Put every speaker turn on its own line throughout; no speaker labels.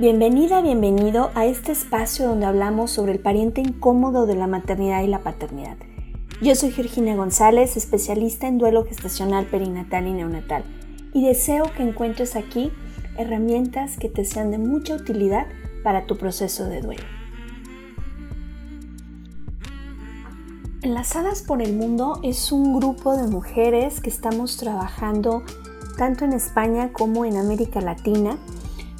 Bienvenida, bienvenido a este espacio donde hablamos sobre el pariente incómodo de la maternidad y la paternidad. Yo soy Georgina González, especialista en duelo gestacional perinatal y neonatal, y deseo que encuentres aquí herramientas que te sean de mucha utilidad para tu proceso de duelo. Enlazadas por el Mundo es un grupo de mujeres que estamos trabajando tanto en España como en América Latina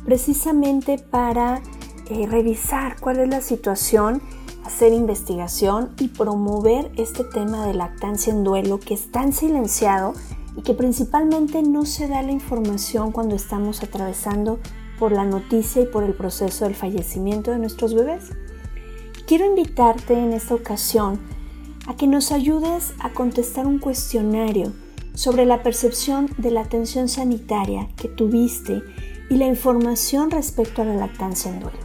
precisamente para eh, revisar cuál es la situación, hacer investigación y promover este tema de lactancia en duelo que es tan silenciado y que principalmente no se da la información cuando estamos atravesando por la noticia y por el proceso del fallecimiento de nuestros bebés. Quiero invitarte en esta ocasión a que nos ayudes a contestar un cuestionario sobre la percepción de la atención sanitaria que tuviste y la información respecto a la lactancia en duelo.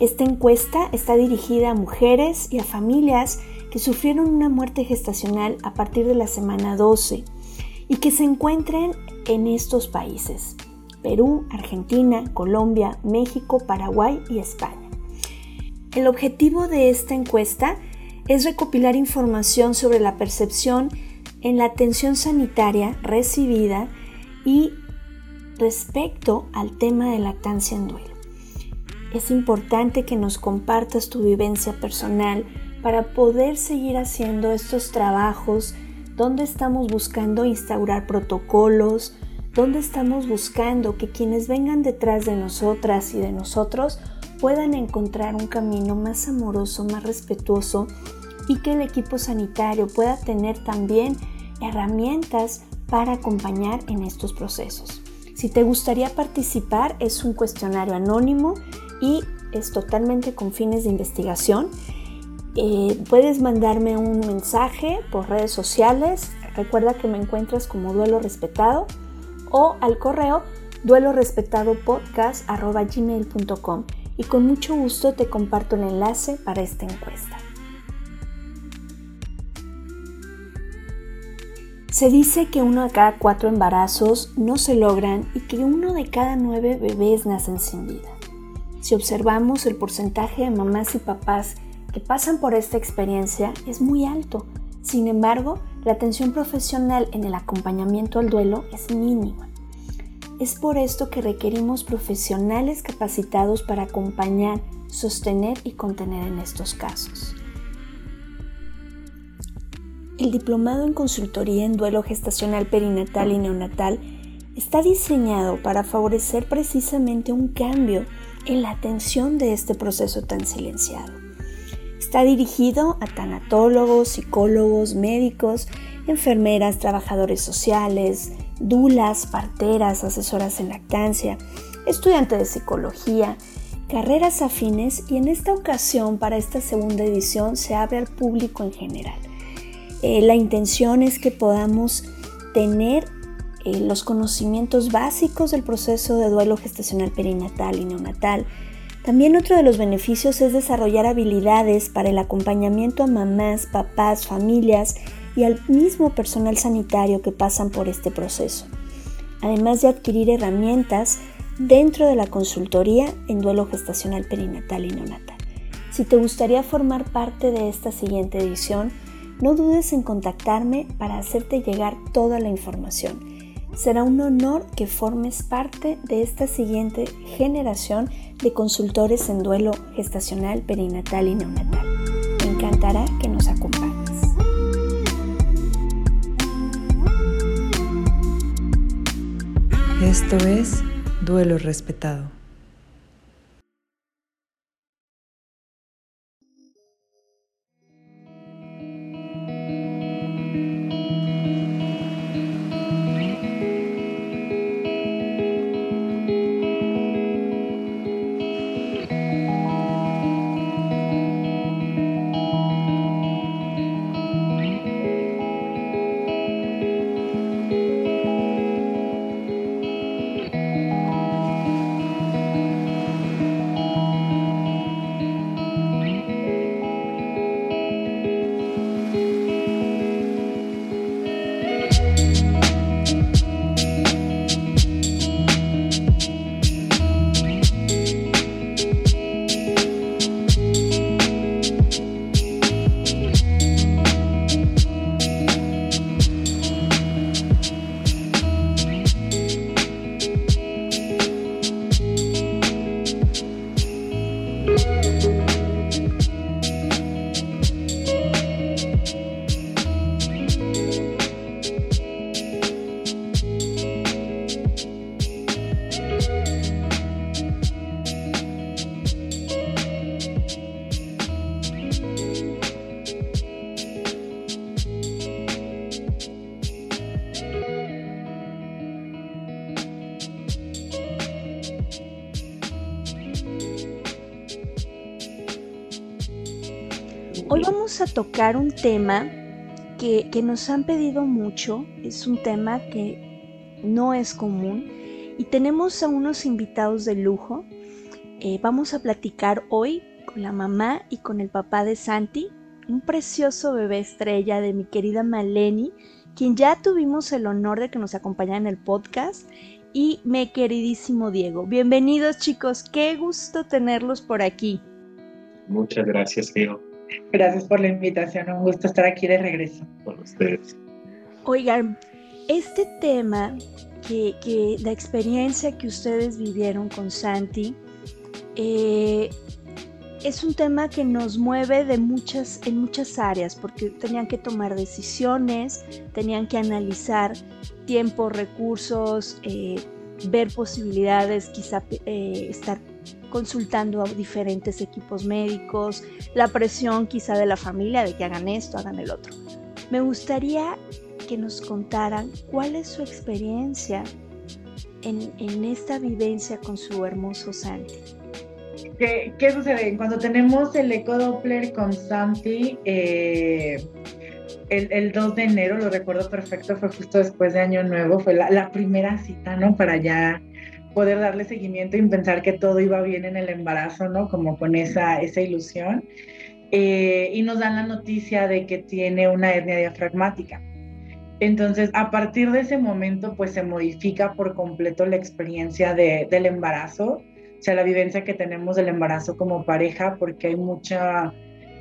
Esta encuesta está dirigida a mujeres y a familias que sufrieron una muerte gestacional a partir de la semana 12 y que se encuentren en estos países, Perú, Argentina, Colombia, México, Paraguay y España. El objetivo de esta encuesta es recopilar información sobre la percepción en la atención sanitaria recibida y respecto al tema de lactancia en duelo. Es importante que nos compartas tu vivencia personal para poder seguir haciendo estos trabajos donde estamos buscando instaurar protocolos, donde estamos buscando que quienes vengan detrás de nosotras y de nosotros puedan encontrar un camino más amoroso, más respetuoso y que el equipo sanitario pueda tener también herramientas para acompañar en estos procesos. Si te gustaría participar, es un cuestionario anónimo y es totalmente con fines de investigación. Eh, puedes mandarme un mensaje por redes sociales. Recuerda que me encuentras como Duelo Respetado o al correo duelorespetadopodcast.gmail.com y con mucho gusto te comparto el enlace para esta encuesta. Se dice que uno de cada cuatro embarazos no se logran y que uno de cada nueve bebés nacen sin vida. Si observamos el porcentaje de mamás y papás que pasan por esta experiencia es muy alto. Sin embargo, la atención profesional en el acompañamiento al duelo es mínima. Es por esto que requerimos profesionales capacitados para acompañar, sostener y contener en estos casos. El diplomado en consultoría en duelo gestacional perinatal y neonatal está diseñado para favorecer precisamente un cambio en la atención de este proceso tan silenciado. Está dirigido a tanatólogos, psicólogos, médicos, enfermeras, trabajadores sociales, dulas, parteras, asesoras en lactancia, estudiantes de psicología, carreras afines y en esta ocasión para esta segunda edición se abre al público en general. Eh, la intención es que podamos tener eh, los conocimientos básicos del proceso de duelo gestacional perinatal y neonatal. También otro de los beneficios es desarrollar habilidades para el acompañamiento a mamás, papás, familias y al mismo personal sanitario que pasan por este proceso, además de adquirir herramientas dentro de la consultoría en duelo gestacional perinatal y neonatal. Si te gustaría formar parte de esta siguiente edición, no dudes en contactarme para hacerte llegar toda la información. Será un honor que formes parte de esta siguiente generación de consultores en duelo gestacional, perinatal y neonatal. Me encantará que nos acompañes.
Esto es Duelo Respetado.
Tocar un tema que, nos han pedido mucho, es un tema que no es común y tenemos a unos invitados de lujo. Eh, vamos a platicar hoy con la mamá y con el papá de Santi, un precioso bebé estrella de mi querida Maleni, quien ya tuvimos el honor de que nos acompañara en el podcast, y mi queridísimo Diego. Bienvenidos chicos, qué gusto tenerlos por aquí.
Muchas gracias, Diego.
Gracias por la invitación, un gusto estar aquí de regreso.
Con ustedes.
Oigan, este tema, que, que la experiencia que ustedes vivieron con Santi, eh, es un tema que nos mueve de muchas, en muchas áreas, porque tenían que tomar decisiones, tenían que analizar tiempo, recursos, eh, ver posibilidades, quizá eh, estar consultando a diferentes equipos médicos, la presión quizá de la familia de que hagan esto, hagan el otro. Me gustaría que nos contaran cuál es su experiencia en, esta vivencia con su hermoso Santi.
¿Qué, sucede? Cuando tenemos el eco Doppler con Santi, eh, el, 2 de enero, lo recuerdo perfecto, fue justo después de Año Nuevo, fue la, la primera cita, ¿no? Para ya poder darle seguimiento y pensar que todo iba bien en el embarazo, ¿no? Como con esa, esa ilusión. Eh, y nos dan la noticia de que tiene una hernia diafragmática. Entonces, a partir de ese momento, pues se modifica por completo la experiencia de, del embarazo, o sea, la vivencia que tenemos del embarazo como pareja, porque hay mucha,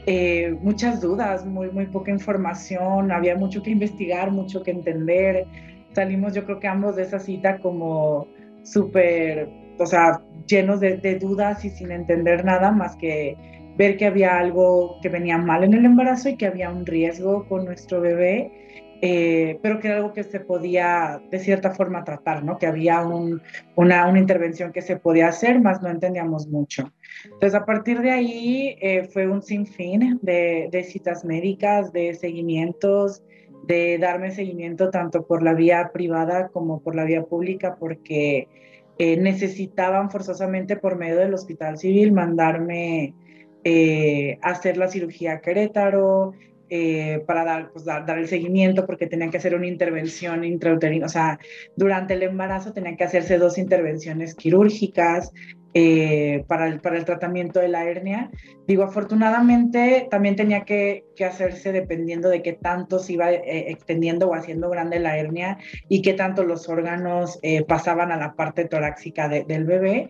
eh, muchas dudas, muy, muy poca información, había mucho que investigar, mucho que entender. Salimos, yo creo que ambos de esa cita como súper, o sea, llenos de, dudas y sin entender nada más que ver que había algo que venía mal en el embarazo y que había un riesgo con nuestro bebé, eh, pero que era algo que se podía de cierta forma tratar, ¿no? Que había una, una, intervención que se podía hacer, más no entendíamos mucho. Entonces, a partir de ahí eh, fue un sinfín de, de citas médicas, de seguimientos, de darme seguimiento tanto por la vía privada como por la vía pública, porque eh, necesitaban forzosamente por medio del hospital civil mandarme eh, hacer la cirugía Querétaro, eh, para dar, pues, dar, dar, el seguimiento porque tenían que hacer una intervención intrauterina, o sea, durante el embarazo tenían que hacerse dos intervenciones quirúrgicas eh, para, el, para el tratamiento de la hernia. Digo, afortunadamente también tenía que, que hacerse dependiendo de qué tanto se iba eh, extendiendo o haciendo grande la hernia y qué tanto los órganos pasaban a la parte torácica del bebé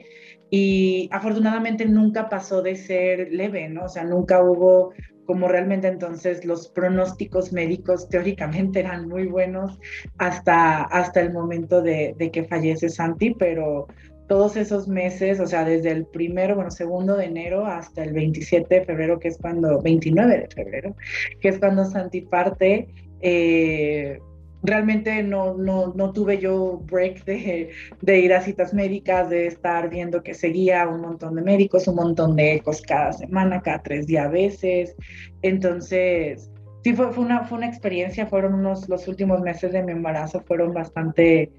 y afortunadamente nunca pasó de ser leve, ¿no? O sea, nunca hubo como realmente entonces los pronósticos médicos teóricamente eran muy buenos hasta, hasta el momento de, que fallece Santi, pero todos esos meses, o sea, desde el primero, bueno, segundo de enero hasta el 27 de febrero, que es cuando, 29 de febrero, que es cuando Santi parte, eh, realmente no, no, no, tuve yo break de, ir a citas médicas, de estar viendo que seguía un montón de médicos, un montón de ecos cada semana, cada tres días a veces. Entonces, sí, fue, fue, una, fue una experiencia, fueron unos, los últimos meses de mi embarazo fueron bastante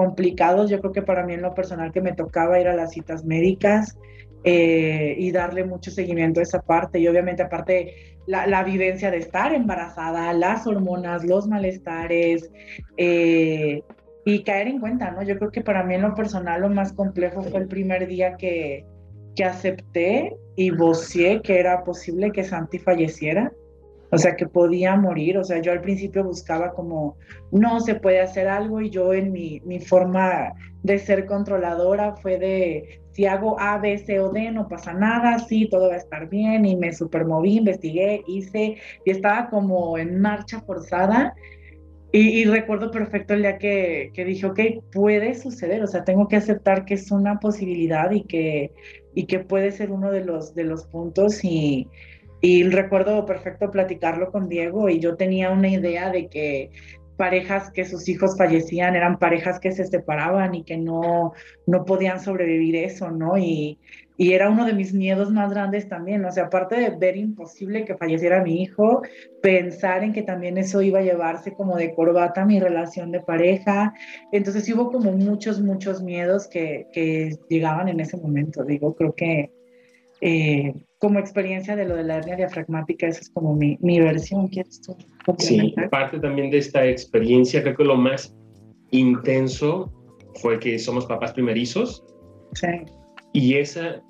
complicados. Yo creo que para mí en lo personal que me tocaba ir a las citas médicas eh, y darle mucho seguimiento a esa parte. Y obviamente aparte la, vivencia de estar embarazada, las hormonas, los malestares eh, y caer en cuenta, ¿no? Yo creo que para mí en lo personal lo más complejo fue el primer día que, que acepté y vocié que era posible que Santi falleciera. O sea, que podía morir. O sea, yo al principio buscaba como, no, se puede hacer algo y yo en mi, mi forma de ser controladora fue de, si hago A, B, C o D, no pasa nada, sí, todo va a estar bien, y me supermoví, investigué, hice, y estaba como en marcha forzada. Y, recuerdo perfecto el día que, que, dije, ok, puede suceder, o sea, tengo que aceptar que es una posibilidad y que, y que puede ser uno de los, de los puntos. Y, y recuerdo perfecto platicarlo con Diego y yo tenía una idea de que parejas que sus hijos fallecían eran parejas que se separaban y que no, no podían sobrevivir eso, ¿no? Y, y era uno de mis miedos más grandes también, o sea, aparte de ver imposible que falleciera mi hijo, pensar en que también eso iba a llevarse como de corbata mi relación de pareja, entonces hubo como muchos, muchos miedos que, que llegaban en ese momento, digo, creo que... Eh, como experiencia de lo de la hernia diafragmática, esa es como mi, mi versión. ¿Quieres tú?
Sí, parte también de esta experiencia, creo que lo más intenso fue que somos papás primerizos.
Sí.
Y esa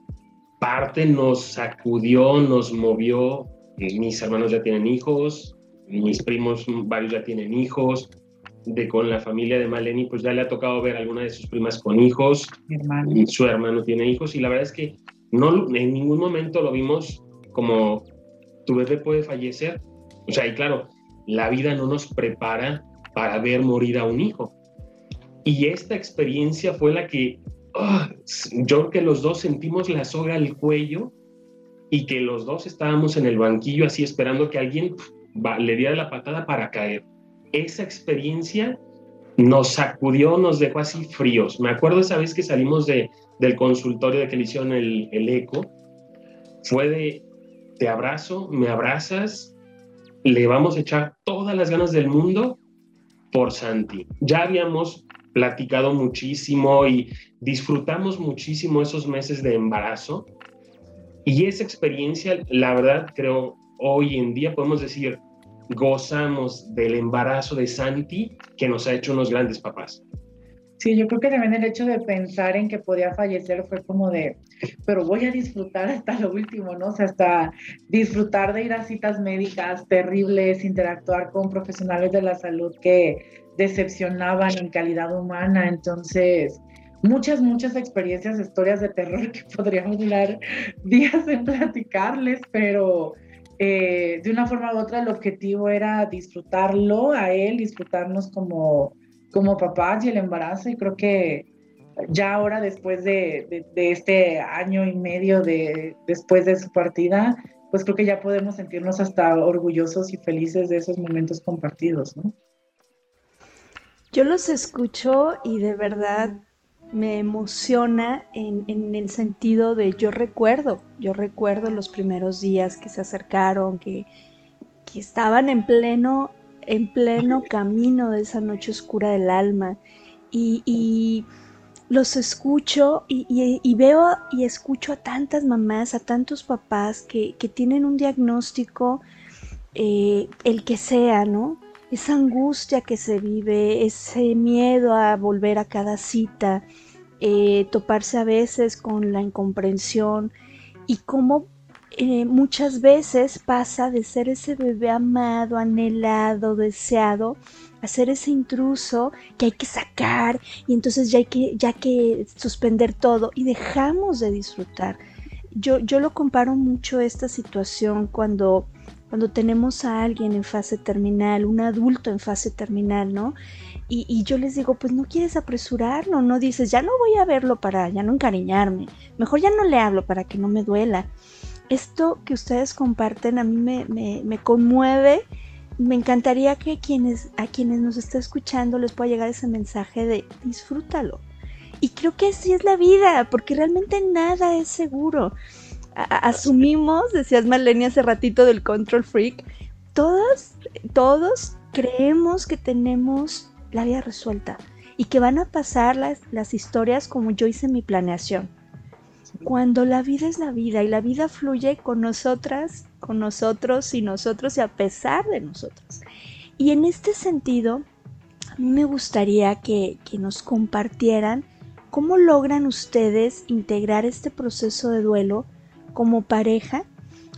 parte nos sacudió, nos movió. Mis hermanos ya tienen hijos, mis primos, varios ya tienen hijos. De con la familia de Maleni, pues ya le ha tocado ver a alguna de sus primas con hijos.
Mi hermano.
Su hermano tiene hijos. Y la verdad es que no, en ningún momento lo vimos como tu bebé puede fallecer. O sea, y claro, la vida no nos prepara para ver morir a un hijo. Y esta experiencia fue la que ah, yo creo que los dos sentimos la soga al cuello y que los dos estábamos en el banquillo así esperando que alguien le diera la patada para caer. Esa experiencia nos sacudió, nos dejó así fríos. Me acuerdo esa vez que salimos de, del consultorio de que le hicieron el, el eco, fue de, te abrazo, me abrazas, le vamos a echar todas las ganas del mundo por Santi. Ya habíamos platicado muchísimo y disfrutamos muchísimo esos meses de embarazo. Y esa experiencia, la verdad, creo, hoy en día podemos decir, gozamos del embarazo de Santi que nos ha hecho unos grandes papás.
Sí, yo creo que también el hecho de pensar en que podía fallecer fue como de, pero voy a disfrutar hasta lo último, ¿no? O sea, hasta disfrutar de ir a citas médicas terribles, interactuar con profesionales de la salud que decepcionaban en calidad humana. Entonces, muchas, muchas experiencias, historias de terror que podríamos durar días en platicarles, pero eh, de una forma u otra el objetivo era disfrutarlo a él, disfrutarnos como como papás y el embarazo y creo que ya ahora después de, este año y medio de, después de su partida, pues creo que ya podemos sentirnos hasta orgullosos y felices de esos momentos compartidos.
Yo los escucho y de verdad me emociona en, en, el sentido de yo recuerdo, yo recuerdo los primeros días que se acercaron, que, que estaban en pleno en pleno camino de esa noche oscura del alma y, los escucho y, veo y escucho a tantas mamás, a tantos papás que, tienen un diagnóstico, eh, el que sea, ¿no? Esa angustia que se vive, ese miedo a volver a cada cita, eh, toparse a veces con la incomprensión y cómo eh, muchas veces pasa de ser ese bebé amado, anhelado, deseado, a ser ese intruso que hay que sacar y entonces ya hay que, ya que suspender todo y dejamos de disfrutar. Yo, yo lo comparo mucho esta situación cuando, cuando tenemos a alguien en fase terminal, un adulto en fase terminal, ¿no? Y, yo les digo, pues no quieres apresurarlo, no dices, ya no voy a verlo para ya no encariñarme, mejor ya no le hablo para que no me duela esto que ustedes comparten a mí me, conmueve. Me encantaría que quienes, a quienes nos está escuchando les pueda llegar ese mensaje de disfrútalo. Y creo que así es la vida, porque realmente nada es seguro. Asumimos, decías Malenia hace ratito del control freak, todos, todos creemos que tenemos la vida resuelta y que van a pasar las, las historias como yo hice mi planeación cuando la vida es la vida y la vida fluye con nosotras, con nosotros y nosotros y a pesar de nosotros. Y en este sentido, a mí me gustaría que, que nos compartieran cómo logran ustedes integrar este proceso de duelo como pareja,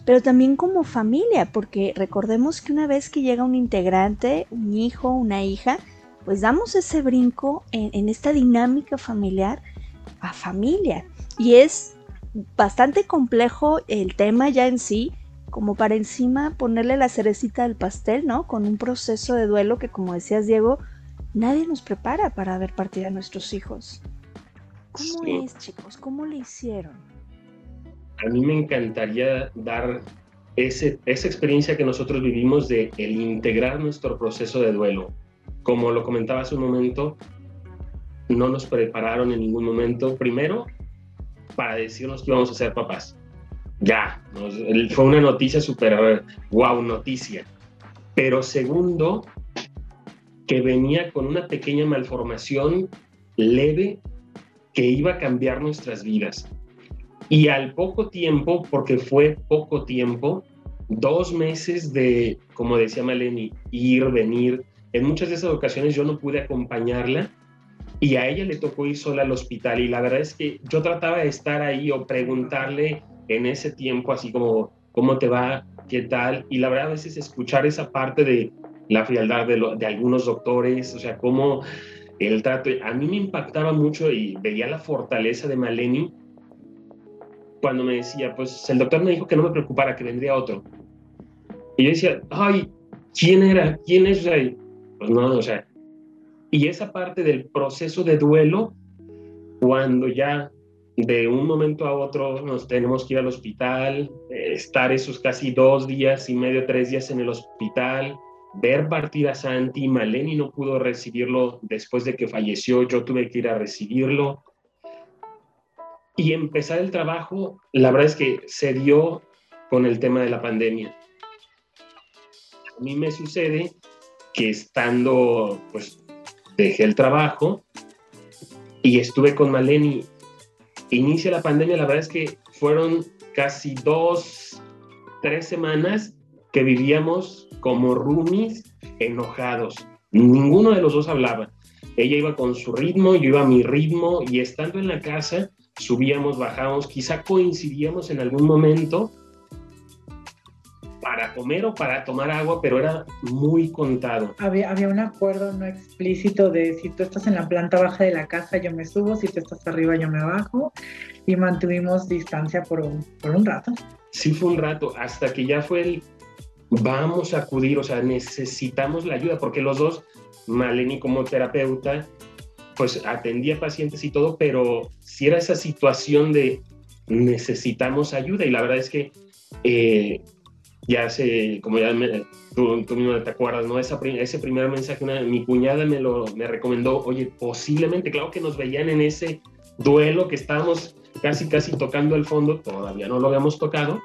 pero también como familia, porque recordemos que una vez que llega un integrante, un hijo, una hija, pues damos ese brinco en, en esta dinámica familiar a familia. Y es bastante complejo el tema ya en sí, como para encima ponerle la cerecita del pastel, ¿no? Con un proceso de duelo que, como decías, Diego, nadie nos prepara para ver partir a nuestros hijos. ¿Cómo es, chicos? ¿Cómo le hicieron?
A mí me encantaría dar esa experiencia que nosotros vivimos de el integrar nuestro proceso de duelo. Como lo comentaba hace un momento, no nos prepararon en ningún momento. Primero, para decirnos que íbamos a ser papás. Ya, fue una noticia súper wow, noticia. Pero segundo, que venía con una pequeña malformación leve que iba a cambiar nuestras vidas. Y al poco tiempo, porque fue poco tiempo, dos meses de, como decía Maleni, ir, venir. En muchas de esas ocasiones yo no pude acompañarla y a ella le tocó ir sola al hospital y la verdad es que yo trataba de estar ahí o preguntarle en ese tiempo así como, ¿cómo te va? ¿Qué tal? Y la verdad a veces escuchar esa parte de la frialdad de, algunos doctores, o sea, cómo el trato, a mí me impactaba mucho y veía la fortaleza de Maleni cuando me decía, pues el doctor me dijo que no me preocupara, que vendría otro. Y yo decía, ay, ¿quién era? ¿Quién es? pues no, o sea, y esa parte del proceso de duelo, cuando ya de un momento a otro nos tenemos que ir al hospital, estar esos casi dos días y medio, tres días en el hospital, ver partir a Santi, Maleni no pudo recibirlo después de que falleció, yo tuve que ir a recibirlo. Y empezar el trabajo, la verdad es que se dio con el tema de la pandemia a mí me sucede que estando, pues, dejé el trabajo y estuve con Maleni. Inicia la pandemia, la verdad es que fueron casi dos, tres semanas que vivíamos como roomies enojados. Ninguno de los dos hablaba. Ella iba con su ritmo, yo iba a mi ritmo y estando en la casa subíamos, bajábamos, quizá coincidíamos en algún momento, para comer o para tomar agua, pero era muy contado.
Había, había un acuerdo no explícito de si tú estás en la planta baja de la casa, yo me subo, si tú estás arriba, yo me bajo, y mantuvimos distancia por un, por un rato.
Sí, fue un rato, hasta que ya fue el vamos a acudir, o sea, necesitamos la ayuda, porque los dos, Maleni como terapeuta, pues atendía pacientes y todo, pero si era esa situación de necesitamos ayuda, y la verdad es que eh, ya se, como ya me, tú, tú, mismo te acuerdas, ¿no? Esa, ese primer mensaje, una, mi cuñada me lo me recomendó, oye, posiblemente, claro que nos veían en ese duelo que estábamos casi, casi tocando el fondo, todavía no lo habíamos tocado,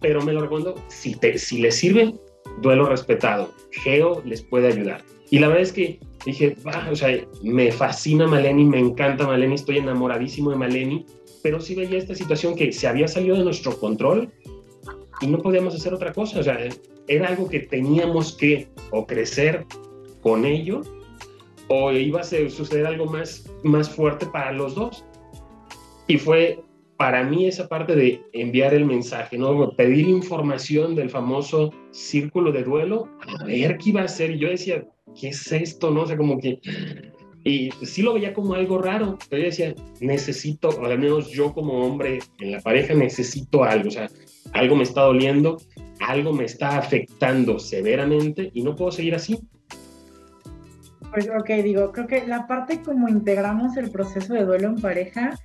pero me lo recomendó, si, te, si les sirve, duelo respetado, Geo les puede ayudar. Y la verdad es que dije, bah, o sea, me fascina Maleni, me encanta Maleni, estoy enamoradísimo de Maleni, pero sí veía esta situación que se había salido de nuestro control y no podíamos hacer otra cosa. O sea, era algo que teníamos que o crecer con ello o iba a suceder algo más, más fuerte para los dos. Y fue para mí esa parte de enviar el mensaje, ¿no? Pedir información del famoso círculo de duelo, a ver qué iba a hacer. Y yo decía, ¿qué es esto? No o sé, como que... Y sí lo veía como algo raro, pero yo decía, necesito, o al menos yo como hombre en la pareja necesito algo, o sea, algo me está doliendo, algo me está afectando severamente y no puedo seguir así.
Pues ok, digo, creo que la parte como integramos el proceso de duelo en pareja,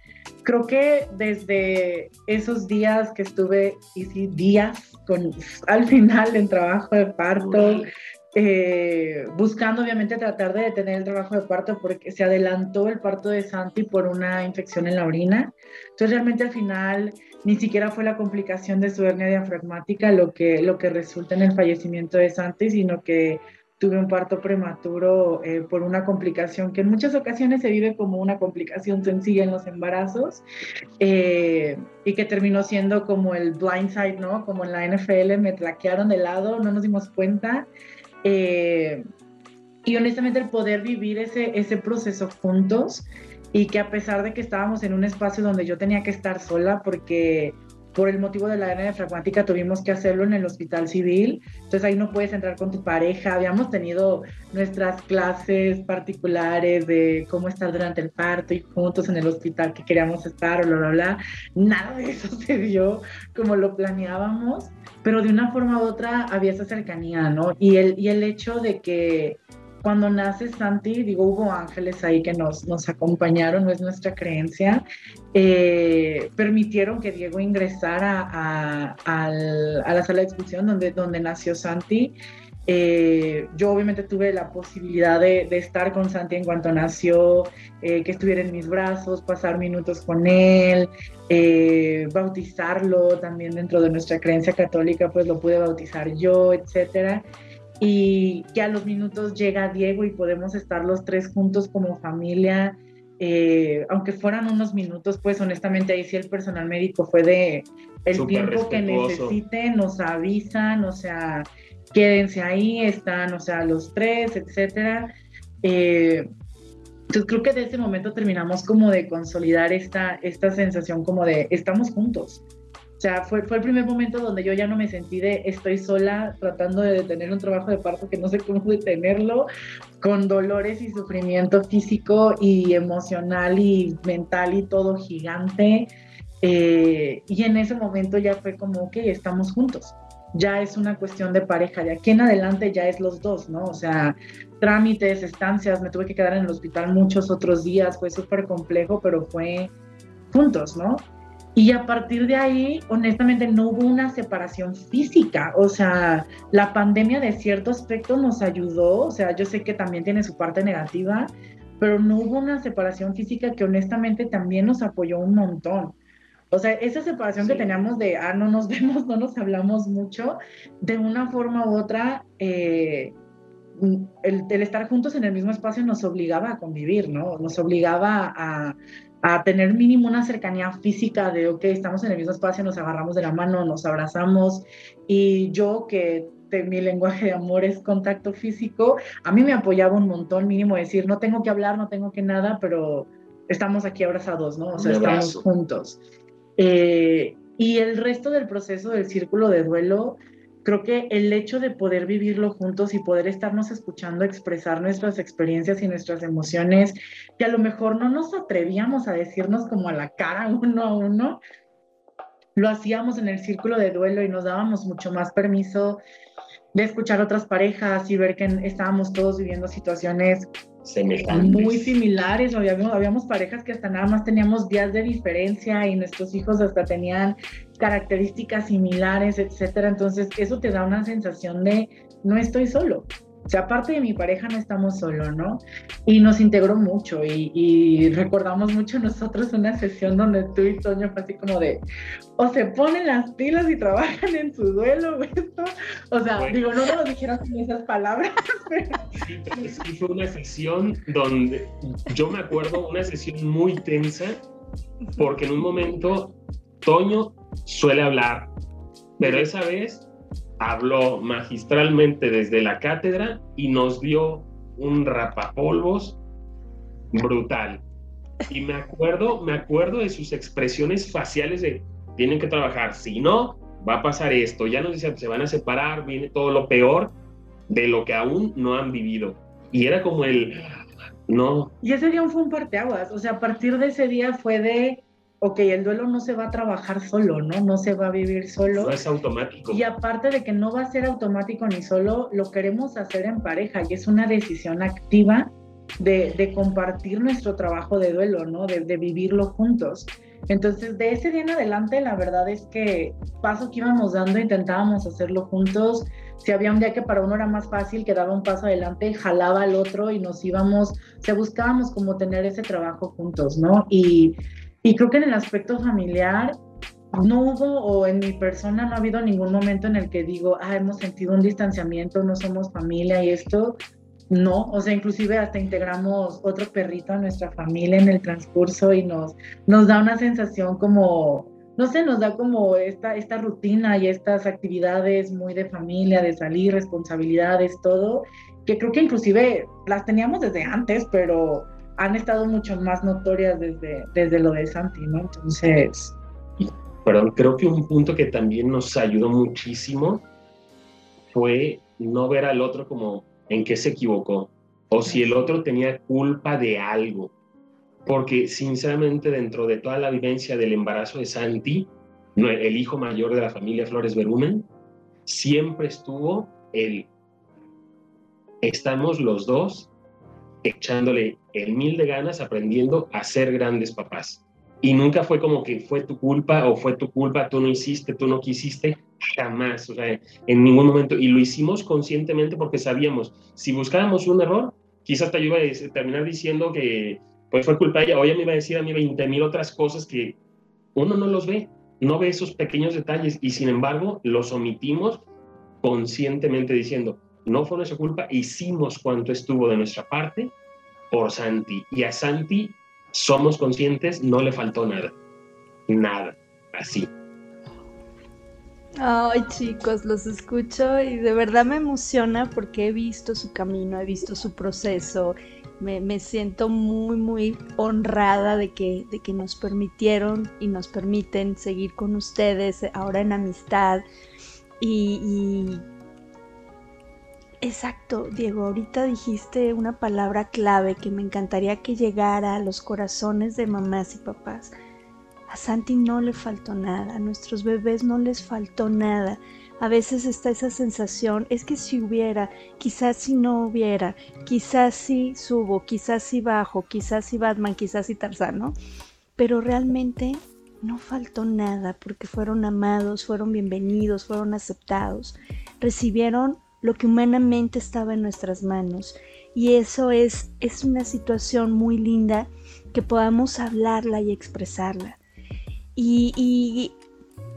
creo que desde esos días que estuve, y sí, días con, al final en trabajo de parto, eh, buscando obviamente tratar de detener el trabajo de parto porque se adelantó el parto de Santi por una infección en la orina. Entonces realmente al final ni siquiera fue la complicación de su hernia diafragmática lo que, lo que resulta en el fallecimiento de Santi, sino que tuve un parto prematuro eh, por una complicación que en muchas ocasiones se vive como una complicación sencilla en los embarazos eh, y que terminó siendo como el blindside, ¿no? Como en la NFL me traquearon de lado, no nos dimos cuenta eh, y honestamente el poder vivir ese, ese proceso juntos y que a pesar de que estábamos en un espacio donde yo tenía que estar sola porque por el motivo de la hernia fragmática tuvimos que hacerlo en el hospital civil, entonces ahí no puedes entrar con tu pareja, habíamos tenido nuestras clases particulares de cómo estar durante el parto y juntos en el hospital que queríamos estar, bla, bla, bla, nada de eso se dio como lo planeábamos pero de una forma u otra había esa cercanía, ¿no? Y el, y el hecho de que cuando nace Santi, digo, hubo ángeles ahí que nos, nos acompañaron, no es nuestra creencia, eh, permitieron que Diego ingresara a, a, a, la sala de expulsión donde, donde nació Santi. Eh, yo obviamente tuve la posibilidad de, de, estar con Santi en cuanto nació, eh, que estuviera en mis brazos, pasar minutos con él, eh, bautizarlo también dentro de nuestra creencia católica, pues lo pude bautizar yo, etcétera. Y que a los minutos llega Diego y podemos estar los tres juntos como familia eh, aunque fueran unos minutos, pues honestamente ahí sí el personal médico fue de el tiempo que necesiten, nos avisan, o sea, quédense ahí, están, o sea, los tres, etcétera. Eh, entonces creo que de ese momento terminamos como de consolidar esta, esta sensación como de estamos juntos. O sea, fue, fue el primer momento donde yo ya no me sentí de estoy sola tratando de detener un trabajo de parto que no sé cómo detenerlo, con dolores y sufrimiento físico y emocional y mental y todo gigante. Eh, y en ese momento ya fue como, ok, estamos juntos. Ya es una cuestión de pareja. De aquí en adelante ya es los dos, ¿no? O sea, trámites, estancias, me tuve que quedar en el hospital muchos otros días, fue súper complejo, pero fue juntos, ¿no? Y a partir de ahí, honestamente, no hubo una separación física. O sea, la pandemia de cierto aspecto nos ayudó. O sea, yo sé que también tiene su parte negativa, pero no hubo una separación física que honestamente también nos apoyó un montón. O sea, esa separación que teníamos de, ah, no nos vemos, no nos hablamos mucho, de una forma u otra, eh, el, el, estar juntos en el mismo espacio nos obligaba a convivir, ¿no? Nos obligaba a, a tener mínimo una cercanía física de, ok, estamos en el mismo espacio, nos agarramos de la mano, nos abrazamos y yo que mi lenguaje de amor es contacto físico, a mí me apoyaba un montón, mínimo decir, no tengo que hablar, no tengo que nada, pero estamos aquí abrazados, ¿no? O sea, estamos juntos. Eh, y el resto del proceso del círculo de duelo, creo que el hecho de poder vivirlo juntos y poder estarnos escuchando expresar nuestras experiencias y nuestras emociones, que a lo mejor no nos atrevíamos a decirnos como a la cara uno a uno, lo hacíamos en el círculo de duelo y nos dábamos mucho más permiso de escuchar otras parejas y ver que estábamos todos viviendo situaciones muy similares, habíamos, habíamos parejas que hasta nada más teníamos días de diferencia y nuestros hijos hasta tenían características similares, etcétera. Entonces, eso te da una sensación de no estoy solo. Sea, aparte de mi pareja no estamos solo, ¿no? Y nos integró mucho y, recordamos mucho nosotros una sesión donde tú y Toño fue así como de, o se ponen las pilas y trabajan en su duelo, esto. O sea, digo, no nos lo dijeron con esas palabras, pero...
Sí, pero sí fue una sesión donde yo me acuerdo, una sesión muy tensa, porque en un momento Toño suele hablar, pero esa vez habló magistralmente desde la cátedra y nos dio un rapapolvos brutal. Y me acuerdo, me acuerdo de sus expresiones faciales de tienen que trabajar, si no, va a pasar esto. Ya nos decían, se van a separar, viene todo lo peor de lo que aún no han vivido. Y era como el, no.
Y ese día fue un parteaguas, o sea, a partir de ese día fue de, ok, el duelo no se va a trabajar solo, ¿no? No se va a vivir solo.
No es automático.
Y aparte de que no va a ser automático ni solo, lo queremos hacer en pareja y es una decisión activa de, compartir nuestro trabajo de duelo, ¿no? De, de, vivirlo juntos. Entonces, de ese día en adelante, la verdad es que paso que íbamos dando, intentábamos hacerlo juntos. Si había un día que para uno era más fácil, que daba un paso adelante, jalaba al otro y nos íbamos, o sea, buscábamos como tener ese trabajo juntos, ¿no? Y y creo que en el aspecto familiar no hubo, o en mi persona no ha habido ningún momento en el que digo, ah, hemos sentido un distanciamiento, no somos familia y esto, no, o sea, inclusive hasta integramos otro perrito a nuestra familia en el transcurso y nos, nos da una sensación como, no sé, nos da como esta, esta rutina y estas actividades muy de familia, de salir, responsabilidades, todo, que creo que inclusive las teníamos desde antes, pero han estado mucho más notorias desde, desde lo de Santi, ¿no? Entonces...
Perdón, creo que un punto que también nos ayudó muchísimo fue no ver al otro como en qué se equivocó o si el otro tenía culpa de algo. Porque sinceramente dentro de toda la vivencia del embarazo de Santi, el hijo mayor de la familia Flores Berumen, siempre estuvo el, estamos los dos echándole el mil de ganas, aprendiendo a ser grandes papás. Y nunca fue como que fue tu culpa o fue tu culpa, tú no hiciste, tú no quisiste, jamás, o sea, en ningún momento. Y lo hicimos conscientemente porque sabíamos, si buscábamos un error, quizás te iba a terminar diciendo que pues fue culpa de ella, o ella me iba a decir a mí 20 mil otras cosas que uno no los ve, no ve esos pequeños detalles y sin embargo los omitimos conscientemente diciendo, no fue nuestra culpa, hicimos cuanto estuvo de nuestra parte por Santi. Y a Santi somos conscientes, no le faltó nada. Nada. Así.
Ay chicos, los escucho y de verdad me emociona porque he visto su camino, he visto su proceso, me, siento muy, muy honrada de que, de que nos permitieron y nos permiten seguir con ustedes ahora en amistad. Y, Exacto, Diego, ahorita dijiste una palabra clave que me encantaría que llegara a los corazones de mamás y papás. A Santi no le faltó nada, a nuestros bebés no les faltó nada. A veces está esa sensación, es que si hubiera, quizás si no hubiera, quizás si subo, quizás si bajo, quizás si Batman, quizás si Tarzán, ¿no? Pero realmente no faltó nada porque fueron amados, fueron bienvenidos, fueron aceptados, recibieron lo que humanamente estaba en nuestras manos. Y eso es, es una situación muy linda que podamos hablarla y expresarla. Y, y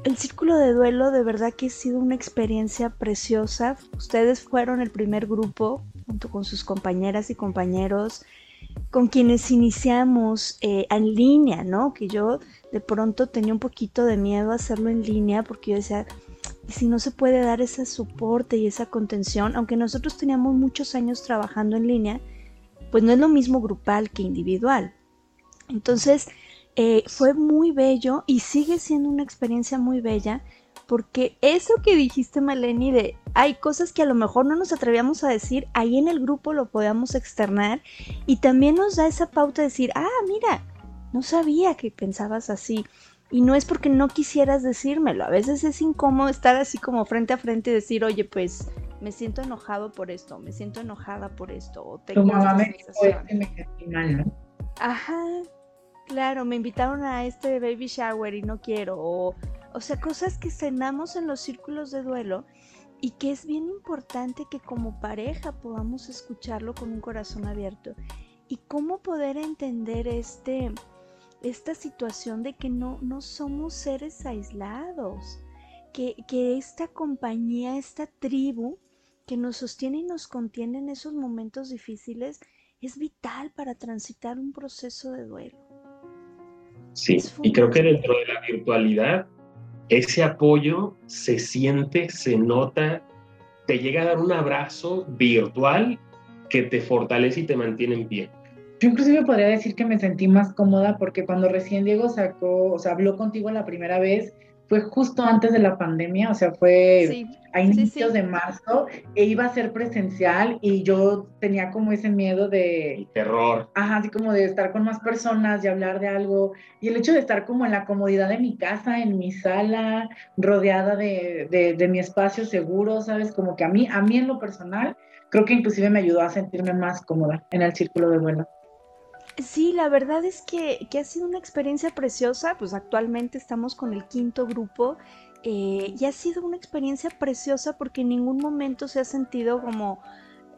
el círculo de duelo de verdad que ha sido una experiencia preciosa. Ustedes fueron el primer grupo, junto con sus compañeras y compañeros, con quienes iniciamos eh, en línea, ¿no? Que yo de pronto tenía un poquito de miedo a hacerlo en línea porque yo decía, ¿y si no se puede dar ese soporte y esa contención? Aunque nosotros teníamos muchos años trabajando en línea, pues no es lo mismo grupal que individual. Entonces, eh, fue muy bello y sigue siendo una experiencia muy bella porque eso que dijiste Maleni de hay cosas que a lo mejor no nos atrevíamos a decir, ahí en el grupo lo podemos externar y también nos da esa pauta de decir, ah, mira, no sabía que pensabas así. Y no es porque no quisieras decírmelo, a veces es incómodo estar así como frente a frente y decir, oye, pues me siento enojado por esto, me siento enojada por esto, o tengo Ajá, claro, me invitaron a este baby shower y no quiero, o, o sea, cosas que cenamos en los círculos de duelo y que es bien importante que como pareja podamos escucharlo con un corazón abierto. Y cómo poder entender este, esta situación de que no, no somos seres aislados, que, que esta compañía, esta tribu que nos sostiene y nos contiene en esos momentos difíciles es vital para transitar un proceso de duelo.
Sí, y creo que dentro de la virtualidad, ese apoyo se siente, se nota, te llega a dar un abrazo virtual que te fortalece y te mantiene en pie.
Yo inclusive podría decir que me sentí más cómoda porque cuando recién Diego sacó, o sea, habló contigo la primera vez, fue justo antes de la pandemia, o sea, fue a inicios de marzo, e iba a ser presencial y yo tenía como ese miedo de...
terror.
Ajá, así como de estar con más personas y hablar de algo. Y el hecho de estar como en la comodidad de mi casa, en mi sala, rodeada de, de, de mi espacio seguro, ¿sabes? Como que a mí, a mí en lo personal, creo que inclusive me ayudó a sentirme más cómoda en el círculo de vuelo.
Sí, la verdad es que, ha sido una experiencia preciosa, pues actualmente estamos con el quinto grupo eh, y ha sido una experiencia preciosa porque en ningún momento se ha sentido como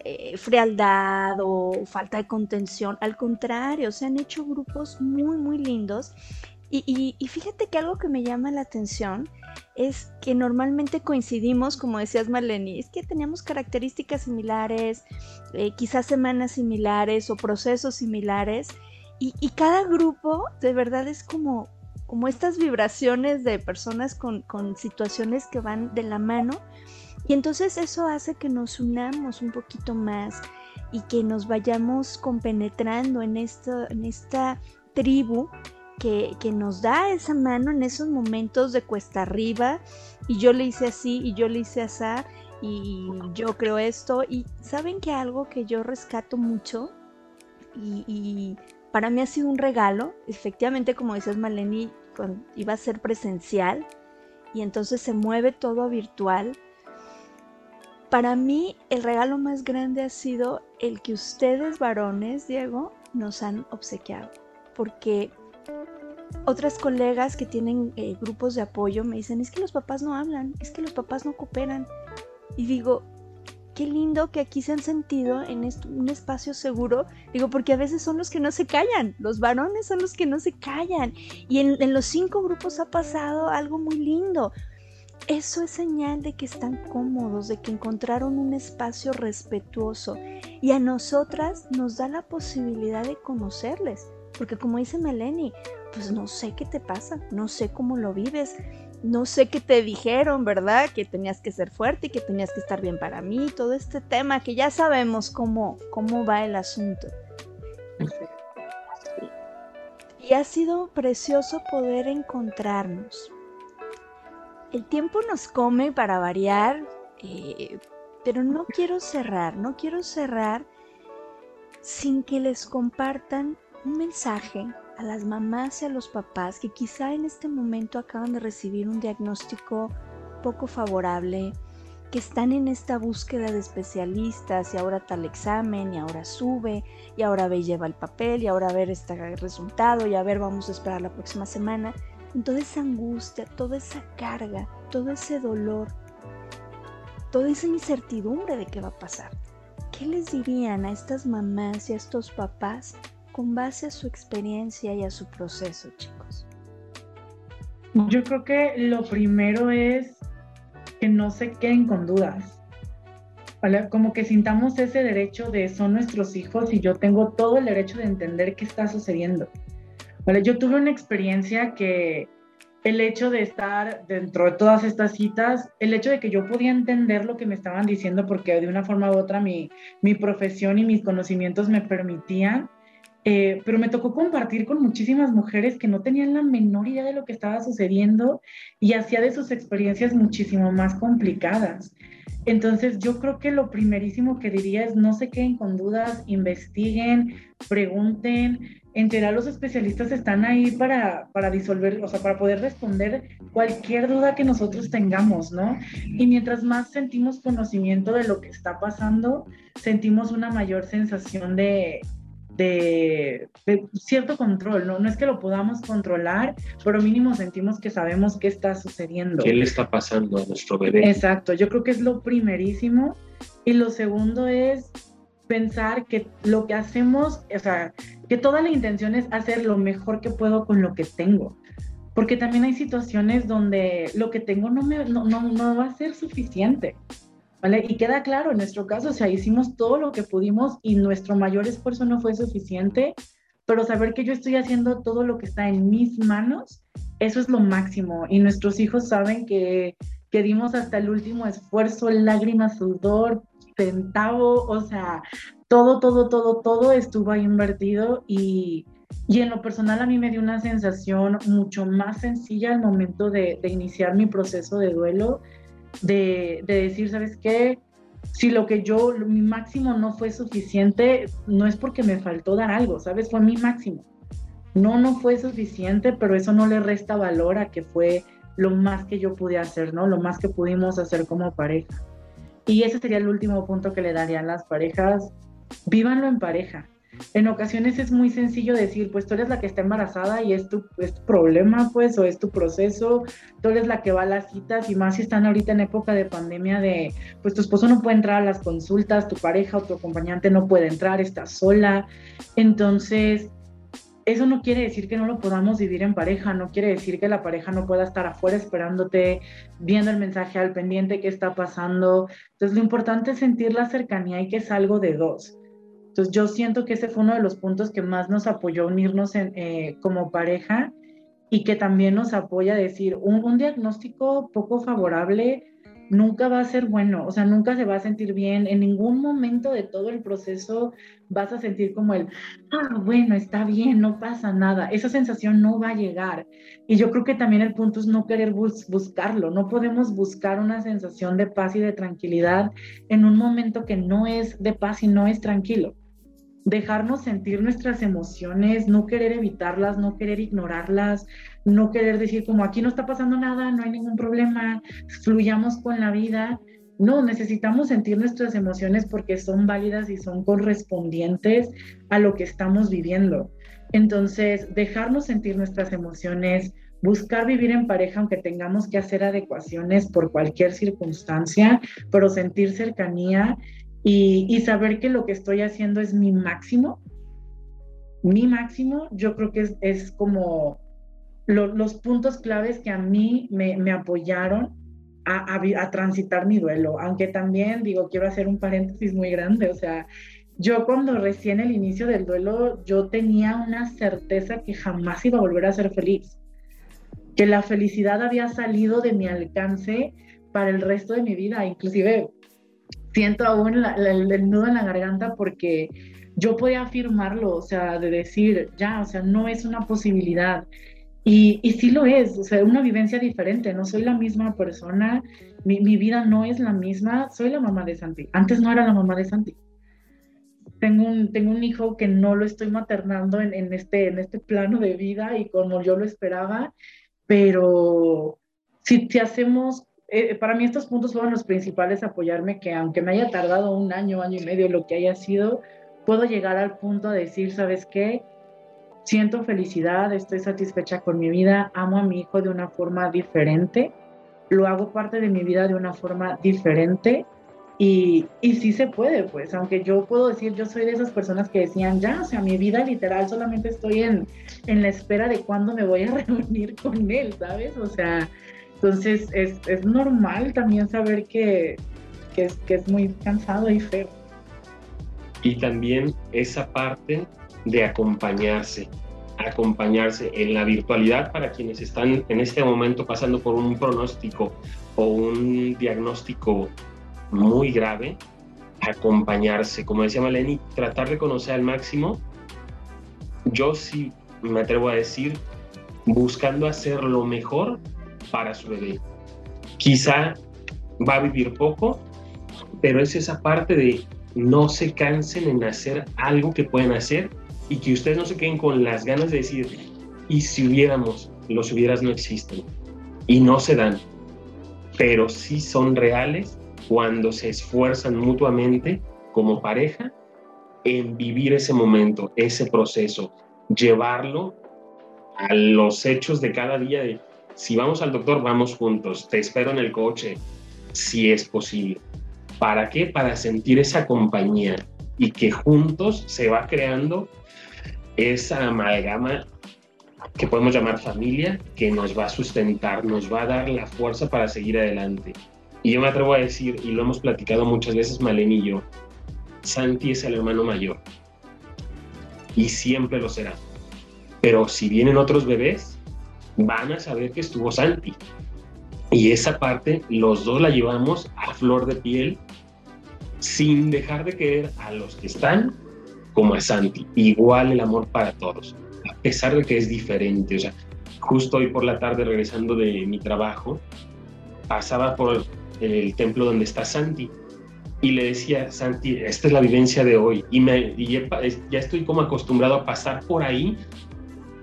eh, frialdad o falta de contención, al contrario, se han hecho grupos muy, muy lindos y, fíjate que algo que me llama la atención es que normalmente coincidimos, como decías Marlene, es que teníamos características similares, eh, quizás semanas similares o procesos similares, y, cada grupo de verdad es como, como estas vibraciones de personas con, situaciones que van de la mano, y entonces eso hace que nos unamos un poquito más y que nos vayamos compenetrando en, esto, en esta tribu que, nos da esa mano en esos momentos de cuesta arriba y yo le hice así y yo le hice así y yo creo esto y saben que algo que yo rescato mucho y, para mí ha sido un regalo, efectivamente como dices Maleni, iba a ser presencial y entonces se mueve todo virtual. Para mí el regalo más grande ha sido el que ustedes varones, Diego, nos han obsequiado, porque otras colegas que tienen eh, grupos de apoyo me dicen, es que los papás no hablan, es que los papás no cooperan. Y digo, qué lindo que aquí se han sentido en un espacio seguro. Digo, porque a veces son los que no se callan, los varones son los que no se callan. Y en, los cinco grupos ha pasado algo muy lindo. Eso es señal de que están cómodos, de que encontraron un espacio respetuoso y a nosotras nos da la posibilidad de conocerles porque como dice Melanie, pues no sé qué te pasa, no sé cómo lo vives, no sé qué te dijeron, ¿verdad? Que tenías que ser fuerte y que tenías que estar bien para mí, todo este tema que ya sabemos cómo, cómo va el asunto. Y ha sido precioso poder encontrarnos. El tiempo nos come para variar, eh, pero no quiero cerrar, no quiero cerrar sin que les compartan un mensaje a las mamás y a los papás que quizá en este momento acaban de recibir un diagnóstico poco favorable, que están en esta búsqueda de especialistas y ahora tal examen y ahora sube y ahora ve lleva el papel y ahora a ver este resultado y a ver vamos a esperar la próxima semana. toda esa angustia, toda esa carga, todo ese dolor, toda esa incertidumbre de qué va a pasar. ¿Qué les dirían a estas mamás y a estos papás con base a su experiencia y a su proceso, chicos?
Yo creo que lo primero es que no se queden con dudas. ¿vale? Como que sintamos ese derecho de son nuestros hijos y yo tengo todo el derecho de entender qué está sucediendo. ¿vale? Yo tuve una experiencia que el hecho de estar dentro de todas estas citas, el hecho de que yo podía entender lo que me estaban diciendo porque de una forma u otra mi, mi profesión y mis conocimientos me permitían, eh, pero me tocó compartir con muchísimas mujeres que no tenían la menor idea de lo que estaba sucediendo y hacía de sus experiencias muchísimo más complicadas. Entonces yo creo que lo primerísimo que diría es no se queden con dudas, investiguen, pregunten. En general los especialistas están ahí para, para disolver, o sea, para poder responder cualquier duda que nosotros tengamos, ¿no? Y mientras más sentimos conocimiento de lo que está pasando, sentimos una mayor sensación de, de, cierto control, ¿no? No es que lo podamos controlar, pero mínimo sentimos que sabemos qué está sucediendo.
¿Qué le está pasando a nuestro bebé?
Exacto, yo creo que es lo primerísimo. Y lo segundo es pensar que lo que hacemos, o sea, que toda la intención es hacer lo mejor que puedo con lo que tengo. Porque también hay situaciones donde lo que tengo no, me, no, no, no va a ser suficiente. Y queda claro, en nuestro caso, o sea, hicimos todo lo que pudimos y nuestro mayor esfuerzo no fue suficiente, pero saber que yo estoy haciendo todo lo que está en mis manos, eso es lo máximo. Y nuestros hijos saben que, que dimos hasta el último esfuerzo, lágrimas, sudor, centavo, o sea, todo, todo, todo, todo estuvo ahí invertido y, y en lo personal a mí me dio una sensación mucho más sencilla al momento de, de iniciar mi proceso de duelo de, decir, ¿sabes qué? Si lo que yo, mi máximo no fue suficiente, no es porque me faltó dar algo, ¿sabes? Fue mi máximo. No, no fue suficiente, pero eso no le resta valor a que fue lo más que yo pude hacer, ¿no? Lo más que pudimos hacer como pareja. Y ese sería el último punto que le darían las parejas. Vívanlo en pareja en ocasiones es muy sencillo decir, pues tú eres la que está embarazada y es tu, problema, pues, o es tu proceso, tú eres la que va a las citas y más si están ahorita en época de pandemia de, pues tu esposo no puede entrar a las consultas, tu pareja o tu acompañante no puede entrar, está sola. Entonces, eso no quiere decir que no lo podamos vivir en pareja, no quiere decir que la pareja no pueda estar afuera esperándote, viendo el mensaje al pendiente que está pasando. Entonces, lo importante es sentir la cercanía y que es algo de dos entonces yo siento que ese fue uno de los puntos que más nos apoyó unirnos eh, como pareja y que también nos apoya a decir, un, diagnóstico poco favorable nunca va a ser bueno, o sea, nunca se va a sentir bien, en ningún momento de todo el proceso vas a sentir como el, ah, bueno, está bien, no pasa nada, esa sensación no va a llegar. Y yo creo que también el punto es no querer buscarlo, no podemos buscar una sensación de paz y de tranquilidad en un momento que no es de paz y no es tranquilo dejarnos sentir nuestras emociones, no querer evitarlas, no querer ignorarlas, no querer decir como aquí no está pasando nada, no hay ningún problema, fluyamos con la vida. No, necesitamos sentir nuestras emociones porque son válidas y son correspondientes a lo que estamos viviendo. Entonces, dejarnos sentir nuestras emociones, buscar vivir en pareja aunque tengamos que hacer adecuaciones por cualquier circunstancia, pero sentir cercanía y, saber que lo que estoy haciendo es mi máximo, mi máximo, yo creo que es, como los puntos claves que a mí me, me apoyaron a, a, transitar mi duelo, aunque también digo, quiero hacer un paréntesis muy grande, o sea, yo cuando recién el inicio del duelo, yo tenía una certeza que jamás iba a volver a ser feliz, que la felicidad había salido de mi alcance para el resto de mi vida, inclusive siento aún el nudo en la garganta porque yo podía afirmarlo, o sea, de decir, ya, o sea, no es una posibilidad. Y, y sí lo es, o sea, una vivencia diferente, no soy la misma persona, mi, mi, vida no es la misma, soy la mamá de Santi, antes no era la mamá de Santi. Tengo un, tengo un hijo que no lo estoy maternando en, en, este, en este plano de vida y como yo lo esperaba, pero si, si hacemos, eh, para mí estos puntos fueron los principales, apoyarme, que aunque me haya tardado un año, año y medio, lo que haya sido, puedo llegar al punto de decir, ¿sabes qué? Siento felicidad, estoy satisfecha con mi vida, amo a mi hijo de una forma diferente, lo hago parte de mi vida de una forma diferente y, y sí se puede, pues, aunque yo puedo decir, yo soy de esas personas que decían, ya, o sea, mi vida literal solamente estoy en, en la espera de cuándo me voy a reunir con él, ¿sabes? O sea, entonces es, es normal también saber que, que, es, que es muy cansado y feo
y también esa parte de acompañarse, acompañarse en la virtualidad para quienes están en este momento pasando por un pronóstico o un diagnóstico muy grave, acompañarse, como decía Maleni, tratar de conocer al máximo. Yo sí me atrevo a decir, buscando hacer lo mejor para su bebé. Quizá va a vivir poco, pero es esa parte de no se cansen en hacer algo que pueden hacer y que ustedes no se queden con las ganas de decir, y si hubiéramos, los hubieras no existen y no se dan, pero sí son reales cuando se esfuerzan mutuamente como pareja en vivir ese momento, ese proceso, llevarlo a los hechos de cada día de si vamos al doctor, vamos juntos, te espero en el coche, si es posible. ¿Para qué? Para sentir esa compañía y que juntos se va creando esa amalgama que podemos llamar familia, que nos va a sustentar, nos va a dar la fuerza para seguir adelante. Y yo me atrevo a decir, y lo hemos platicado muchas veces Malén y yo, Santi es el hermano mayor y siempre lo será. Pero si vienen otros bebés, van a saber que estuvo Santi. Y esa parte los dos la llevamos a flor de piel sin dejar de querer a los que están como a Santi. Igual el amor para todos, a pesar de que es diferente. O sea, justo hoy por la tarde regresando de mi trabajo, pasaba por el templo donde está Santi y le decía, Santi, esta es la vivencia de hoy. Y, me, ya estoy como acostumbrado a pasar por ahí.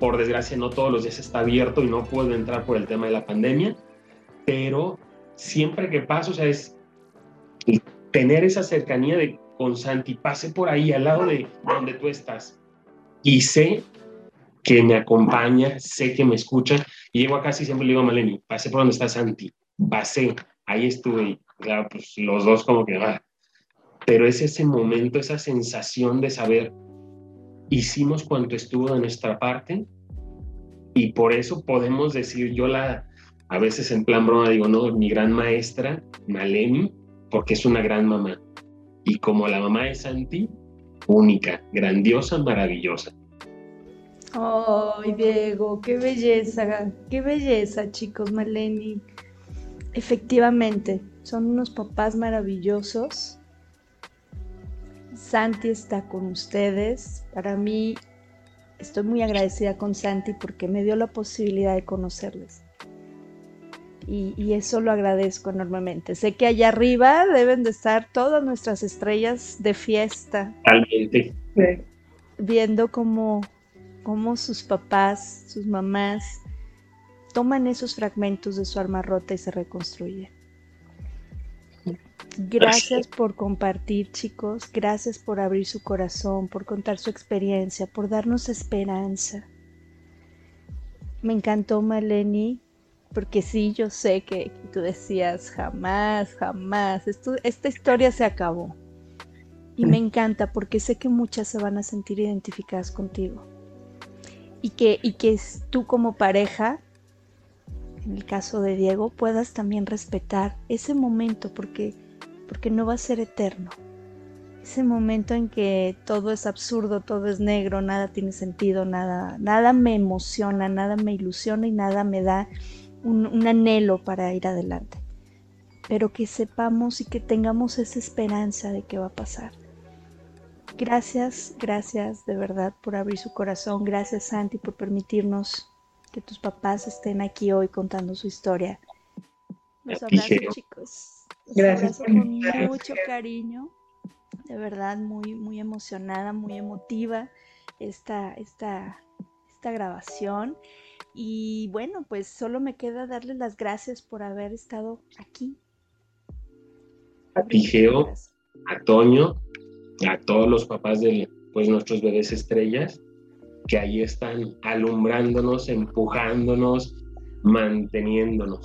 Por desgracia, no todos los días está abierto y no puedo entrar por el tema de la pandemia, pero siempre que paso, o sea, es tener esa cercanía de con Santi, pase por ahí al lado de donde tú estás. Y sé que me acompaña, sé que me escucha y llego a casa y siempre le digo a Maleni, pasé por donde está Santi, pasé, ahí estuve, claro, pues los dos como que va, pero es ese momento, esa sensación de saber, hicimos cuanto estuvo de nuestra parte y por eso podemos decir, yo la, a veces en plan broma digo, no, mi gran maestra, Maleni, porque es una gran mamá. Y como la mamá de Santi, única, grandiosa, maravillosa.
¡Ay, Diego! ¡Qué belleza! ¡Qué belleza, chicos, Maleni! Efectivamente, son unos papás maravillosos. Santi está con ustedes. Para mí, estoy muy agradecida con Santi porque me dio la posibilidad de conocerles y, eso lo agradezco enormemente. Sé que allá arriba deben de estar todas nuestras estrellas de fiesta.
Totalmente.
Viendo cómo, cómo sus papás, sus mamás toman esos fragmentos de su alma rota y se reconstruyen. Gracias por compartir, chicos. Gracias por abrir su corazón, por contar su experiencia, por darnos esperanza. Me encantó, Maleni, porque sí, yo sé que, tú decías, jamás, jamás, esta historia se acabó. Y me encanta porque sé que muchas se van a sentir identificadas contigo. Y que, y que tú como pareja, en el caso de Diego, puedas también respetar ese momento porque, porque no va a ser eterno. ese momento en que todo es absurdo, todo es negro, nada tiene sentido, nada, nada me emociona, nada me ilusiona y nada me da un, un anhelo para ir adelante. Pero que sepamos y que tengamos esa esperanza de que va a pasar. Gracias, gracias de verdad por abrir su corazón. Gracias Santi por permitirnos que tus papás estén aquí hoy contando su historia. Los abrazo chicos.
Gracias.
con mucho cariño de verdad muy, muy emocionada, muy emotiva esta, esta, esta grabación. Y bueno, pues solo me queda darles las gracias por haber estado aquí.
A ti, Geo, a Toño, a todos los papás de pues, nuestros bebés estrellas, que ahí están alumbrándonos, empujándonos, manteniéndonos.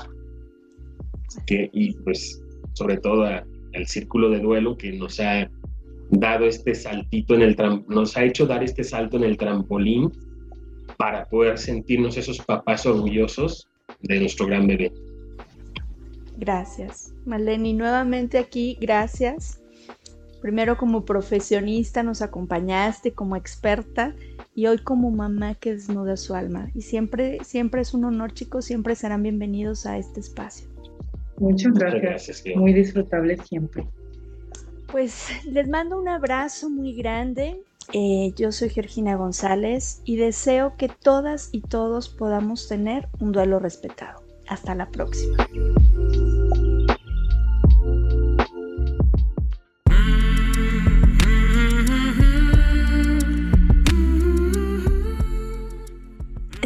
Que, y pues sobre todo al círculo de duelo que nos ha dado este saltito en el nos ha hecho dar este salto en el trampolín para poder sentirnos esos papás orgullosos de nuestro gran bebé.
Gracias, Maleni. Nuevamente aquí, gracias. Primero como profesionista nos acompañaste, como experta, y hoy como mamá que desnuda su alma. Y siempre, siempre es un honor, chicos, siempre serán bienvenidos a este espacio.
Muchas gracias. Muy disfrutable siempre.
Pues les mando un abrazo muy grande. Eh, yo soy Georgina González y deseo que todas y todos podamos tener un duelo respetado. Hasta la próxima.